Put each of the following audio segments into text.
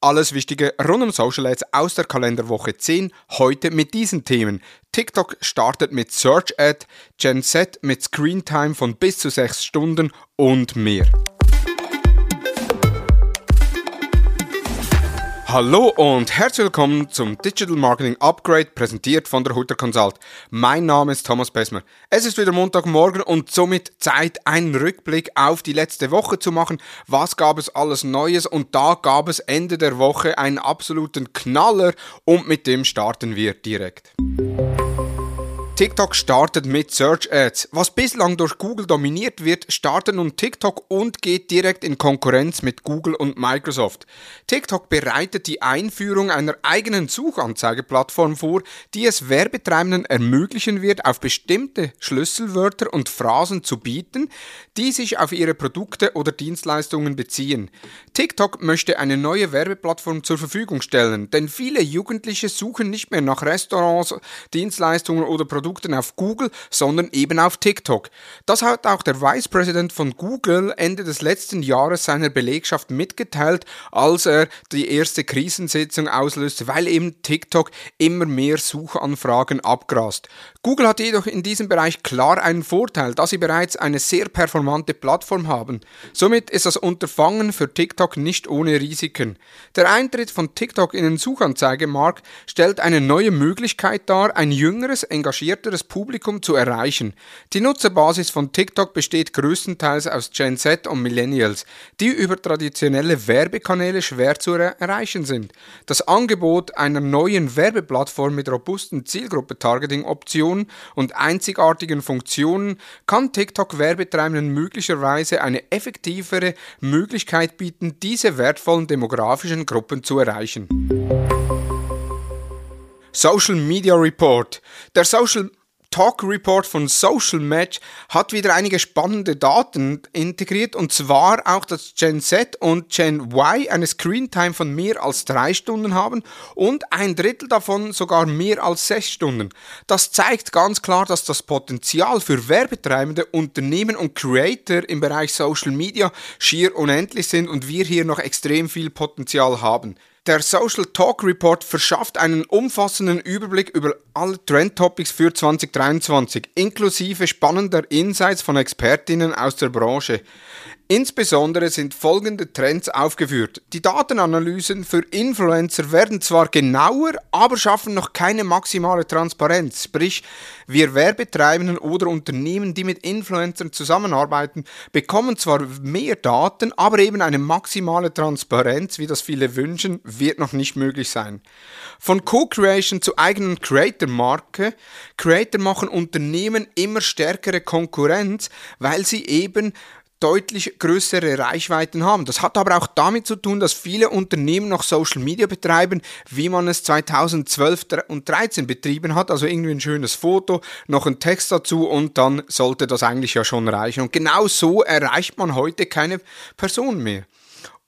Alles Wichtige rund um Social Ads aus der Kalenderwoche 10, heute mit diesen Themen. TikTok startet mit Search Ad, Gen Z mit Screen Time von bis zu 6 Stunden und mehr. Hallo und herzlich willkommen zum Digital Marketing Upgrade, präsentiert von der Hutter Consult. Mein Name ist Thomas Besmer. Es ist wieder Montagmorgen und somit Zeit, einen Rückblick auf die letzte Woche zu machen. Was gab es alles Neues? Und da gab es Ende der Woche einen absoluten Knaller und mit dem starten wir direkt. TikTok startet mit Search Ads. Was bislang durch Google dominiert wird, startet nun TikTok und geht direkt in Konkurrenz mit Google und Microsoft. TikTok bereitet die Einführung einer eigenen Suchanzeigeplattform vor, die es Werbetreibenden ermöglichen wird, auf bestimmte Schlüsselwörter und Phrasen zu bieten, die sich auf ihre Produkte oder Dienstleistungen beziehen. TikTok möchte eine neue Werbeplattform zur Verfügung stellen, denn viele Jugendliche suchen nicht mehr nach Restaurants, Dienstleistungen oder Produkten, Produkten auf Google, sondern eben auf TikTok. Das hat auch der Vice President von Google Ende des letzten Jahres seiner Belegschaft mitgeteilt, als er die erste Krisensitzung auslöste, weil eben TikTok immer mehr Suchanfragen abgrast. Google hat jedoch in diesem Bereich klar einen Vorteil, da sie bereits eine sehr performante Plattform haben. Somit ist das Unterfangen für TikTok nicht ohne Risiken. Der Eintritt von TikTok in den Suchanzeigemarkt stellt eine neue Möglichkeit dar, ein jüngeres, engagiertes engagierteres Publikum zu erreichen. Die Nutzerbasis von TikTok besteht größtenteils aus Gen Z und Millennials, die über traditionelle Werbekanäle schwer zu erreichen sind. Das Angebot einer neuen Werbeplattform mit robusten Zielgruppe-Targeting-Optionen und einzigartigen Funktionen kann TikTok Werbetreibenden möglicherweise eine effektivere Möglichkeit bieten, diese wertvollen demografischen Gruppen zu erreichen. Social Media Report. Der Social Talk Report von Social Match hat wieder einige spannende Daten integriert und zwar auch, dass Gen Z und Gen Y eine Screentime von mehr als drei Stunden haben und ein Drittel davon sogar mehr als sechs Stunden. Das zeigt ganz klar, dass das Potenzial für werbetreibende Unternehmen und Creator im Bereich Social Media schier unendlich sind und wir hier noch extrem viel Potenzial haben. Der Social Talk Report verschafft einen umfassenden Überblick über alle Trend-Topics für 2023, inklusive spannender Insights von Expertinnen aus der Branche. Insbesondere sind folgende Trends aufgeführt. Die Datenanalysen für Influencer werden zwar genauer, aber schaffen noch keine maximale Transparenz. Sprich, wir Werbetreibenden oder Unternehmen, die mit Influencern zusammenarbeiten, bekommen zwar mehr Daten, aber eben eine maximale Transparenz, wie das viele wünschen, wird noch nicht möglich sein. Von Co-Creation zu eigenen Creator-Marke. Creator machen Unternehmen immer stärkere Konkurrenz, weil sie eben deutlich größere Reichweiten haben. Das hat aber auch damit zu tun, dass viele Unternehmen noch Social Media betreiben, wie man es 2012 und 2013 betrieben hat. Also irgendwie ein schönes Foto, noch ein Text dazu und dann sollte das eigentlich ja schon reichen. Und genau so erreicht man heute keine Person mehr.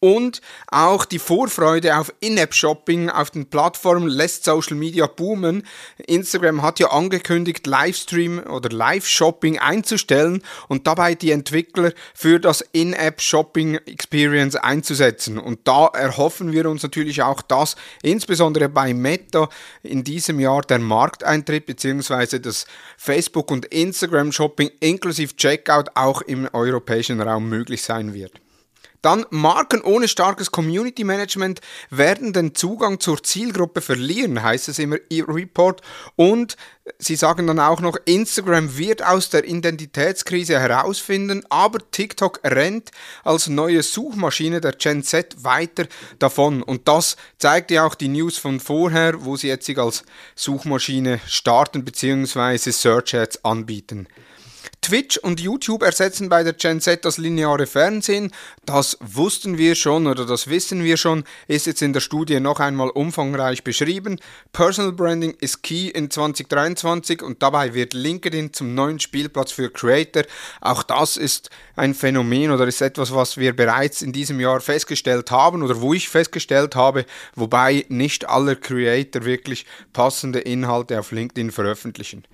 Und auch die Vorfreude auf In-App-Shopping auf den Plattformen lässt Social Media boomen. Instagram hat ja angekündigt, Livestream oder Live-Shopping einzustellen und dabei die Entwickler für das In-App-Shopping-Experience einzusetzen. Und da erhoffen wir uns natürlich auch, dass insbesondere bei Meta in diesem Jahr der Markteintritt bzw. das Facebook- und Instagram-Shopping inklusive Checkout auch im europäischen Raum möglich sein wird. Dann Marken ohne starkes Community Management werden den Zugang zur Zielgruppe verlieren, heißt es im Report. Und sie sagen dann auch noch, Instagram wird aus der Identitätskrise herausfinden, aber TikTok rennt als neue Suchmaschine der Gen Z weiter davon. Und das zeigt ja auch die News von vorher, wo sie jetzt als Suchmaschine starten bzw. Search Ads anbieten. Twitch und YouTube ersetzen bei der Gen Z das lineare Fernsehen. Das wussten wir schon oder das wissen wir schon, ist jetzt in der Studie noch einmal umfangreich beschrieben. Personal Branding ist key in 2023 und dabei wird LinkedIn zum neuen Spielplatz für Creator. Auch das ist ein Phänomen oder ist etwas, was wir bereits in diesem Jahr festgestellt haben oder wo ich festgestellt habe, wobei nicht alle Creator wirklich passende Inhalte auf LinkedIn veröffentlichen.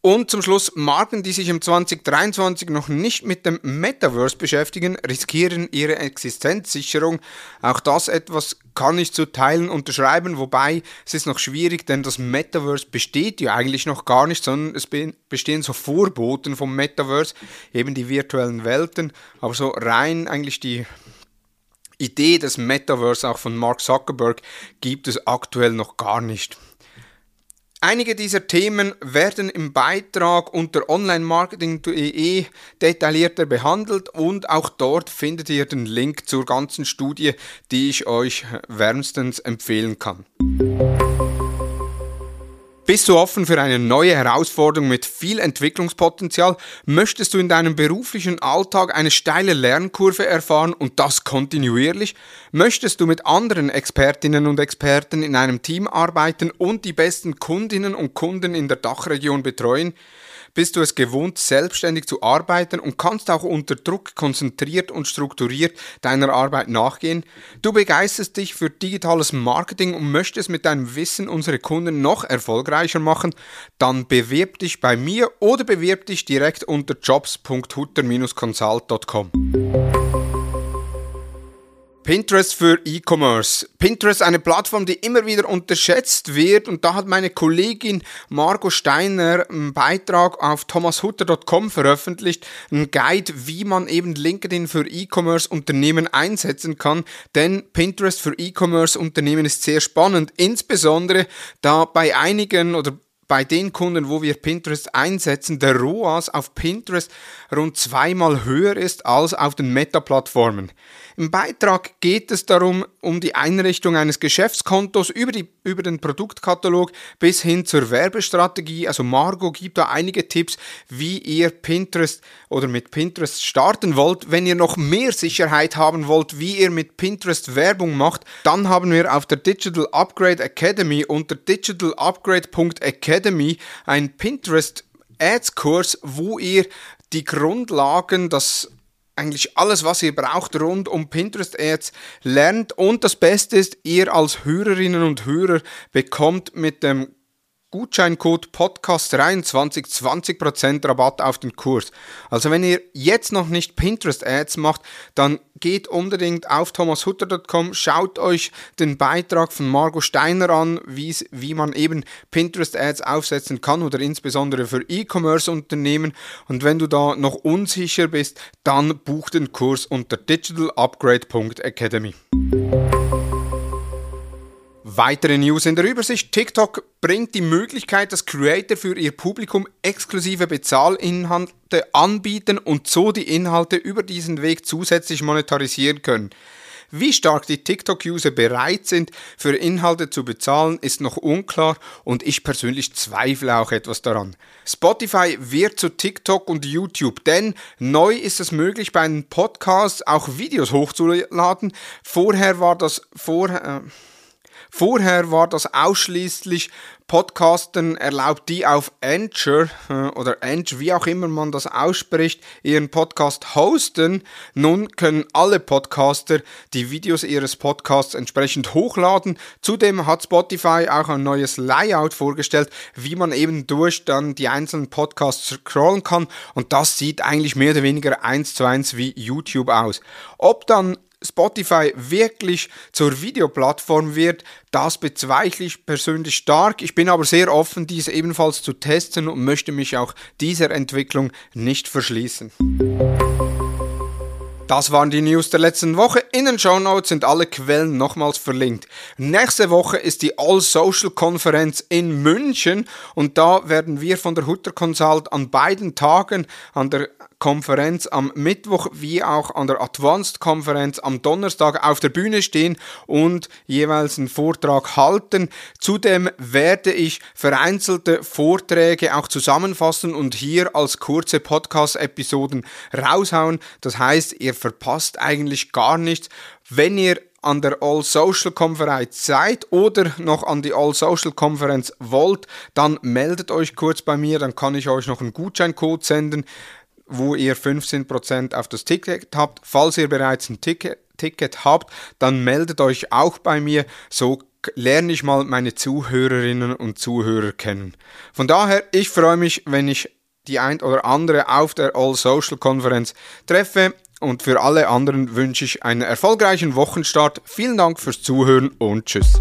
Und zum Schluss, Marken, die sich im 2023 noch nicht mit dem Metaverse beschäftigen, riskieren ihre Existenzsicherung. Auch das etwas kann ich zu Teilen unterschreiben, wobei es ist noch schwierig, denn das Metaverse besteht ja eigentlich noch gar nicht, sondern es bestehen so Vorboten vom Metaverse, eben die virtuellen Welten, aber so rein eigentlich die Idee des Metaverse auch von Mark Zuckerberg gibt es aktuell noch gar nicht. Einige dieser Themen werden im Beitrag unter onlinemarketing.de detaillierter behandelt und auch dort findet ihr den Link zur ganzen Studie, die ich euch wärmstens empfehlen kann. Bist du offen für eine neue Herausforderung mit viel Entwicklungspotenzial? Möchtest du in deinem beruflichen Alltag eine steile Lernkurve erfahren und das kontinuierlich? Möchtest du mit anderen Expertinnen und Experten in einem Team arbeiten und die besten Kundinnen und Kunden in der Dachregion betreuen? Bist du es gewohnt, selbstständig zu arbeiten und kannst auch unter Druck konzentriert und strukturiert deiner Arbeit nachgehen. Du begeisterst dich für digitales Marketing und möchtest mit deinem Wissen unsere Kunden noch erfolgreicher machen, dann bewirb dich bei mir oder bewirb dich direkt unter jobs.hutter-consult.com. Pinterest für E-Commerce. Pinterest eine Plattform, die immer wieder unterschätzt wird. Und da hat meine Kollegin Margot Steiner einen Beitrag auf thomashutter.com veröffentlicht, einen Guide, wie man eben LinkedIn für E-Commerce Unternehmen einsetzen kann, denn Pinterest für E-Commerce Unternehmen ist sehr spannend, insbesondere da bei einigen oder bei den Kunden, wo wir Pinterest einsetzen, der ROAS auf Pinterest rund zweimal höher ist als auf den Meta-Plattformen. Im Beitrag geht es darum, um die Einrichtung eines Geschäftskontos über, die, über den Produktkatalog bis hin zur Werbestrategie. Also Margot gibt da einige Tipps, wie ihr Pinterest oder mit Pinterest starten wollt. Wenn ihr noch mehr Sicherheit haben wollt, wie ihr mit Pinterest Werbung macht, dann haben wir auf der Digital Upgrade Academy unter digitalupgrade.academy ein Pinterest Ads Kurs, wo ihr die Grundlagen, das eigentlich alles, was ihr braucht rund um Pinterest Ads lernt. Und das Beste ist, ihr als Hörerinnen und Hörer bekommt mit dem Gutscheincode Podcast23 20% Rabatt auf den Kurs. Also wenn ihr jetzt noch nicht Pinterest Ads macht, dann geht unbedingt auf thomashutter.com, schaut euch den Beitrag von Margot Steiner an, wie man eben Pinterest Ads aufsetzen kann oder insbesondere für E-Commerce Unternehmen. Und wenn du da noch unsicher bist, dann buch den Kurs unter digitalupgrade.academy. Weitere News in der Übersicht. TikTok bringt die Möglichkeit, dass Creator für ihr Publikum exklusive Bezahlinhalte anbieten und so die Inhalte über diesen Weg zusätzlich monetarisieren können. Wie stark die TikTok-User bereit sind, für Inhalte zu bezahlen, ist noch unklar und ich persönlich zweifle auch etwas daran. Spotify wird zu TikTok und YouTube, denn neu ist es möglich, bei einem Podcast auch Videos hochzuladen. Vorher war das vor. Äh, Vorher war das ausschließlich Podcasten erlaubt, die auf Anchor äh, oder Anchor, wie auch immer man das ausspricht, ihren Podcast hosten. Nun können alle Podcaster die Videos ihres Podcasts entsprechend hochladen. Zudem hat Spotify auch ein neues Layout vorgestellt, wie man eben durch dann die einzelnen Podcasts scrollen kann und das sieht eigentlich mehr oder weniger eins zu eins wie YouTube aus. Ob dann Spotify wirklich zur Videoplattform wird, das bezweifle ich persönlich stark. Ich bin aber sehr offen, dies ebenfalls zu testen und möchte mich auch dieser Entwicklung nicht verschließen. Das waren die News der letzten Woche. In den Show Notes sind alle Quellen nochmals verlinkt. Nächste Woche ist die All Social Konferenz in München und da werden wir von der Hutter Consult an beiden Tagen an der Konferenz am Mittwoch wie auch an der Advanced Konferenz am Donnerstag auf der Bühne stehen und jeweils einen Vortrag halten. Zudem werde ich vereinzelte Vorträge auch zusammenfassen und hier als kurze Podcast-Episoden raushauen. Das heißt, ihr verpasst eigentlich gar nichts. Wenn ihr an der All Social Konferenz seid oder noch an die All Social Konferenz wollt, dann meldet euch kurz bei mir, dann kann ich euch noch einen Gutscheincode senden wo ihr 15% auf das Ticket habt. Falls ihr bereits ein Ticket, Ticket habt, dann meldet euch auch bei mir. So lerne ich mal meine Zuhörerinnen und Zuhörer kennen. Von daher, ich freue mich, wenn ich die ein oder andere auf der All Social Konferenz treffe und für alle anderen wünsche ich einen erfolgreichen Wochenstart. Vielen Dank fürs Zuhören und tschüss.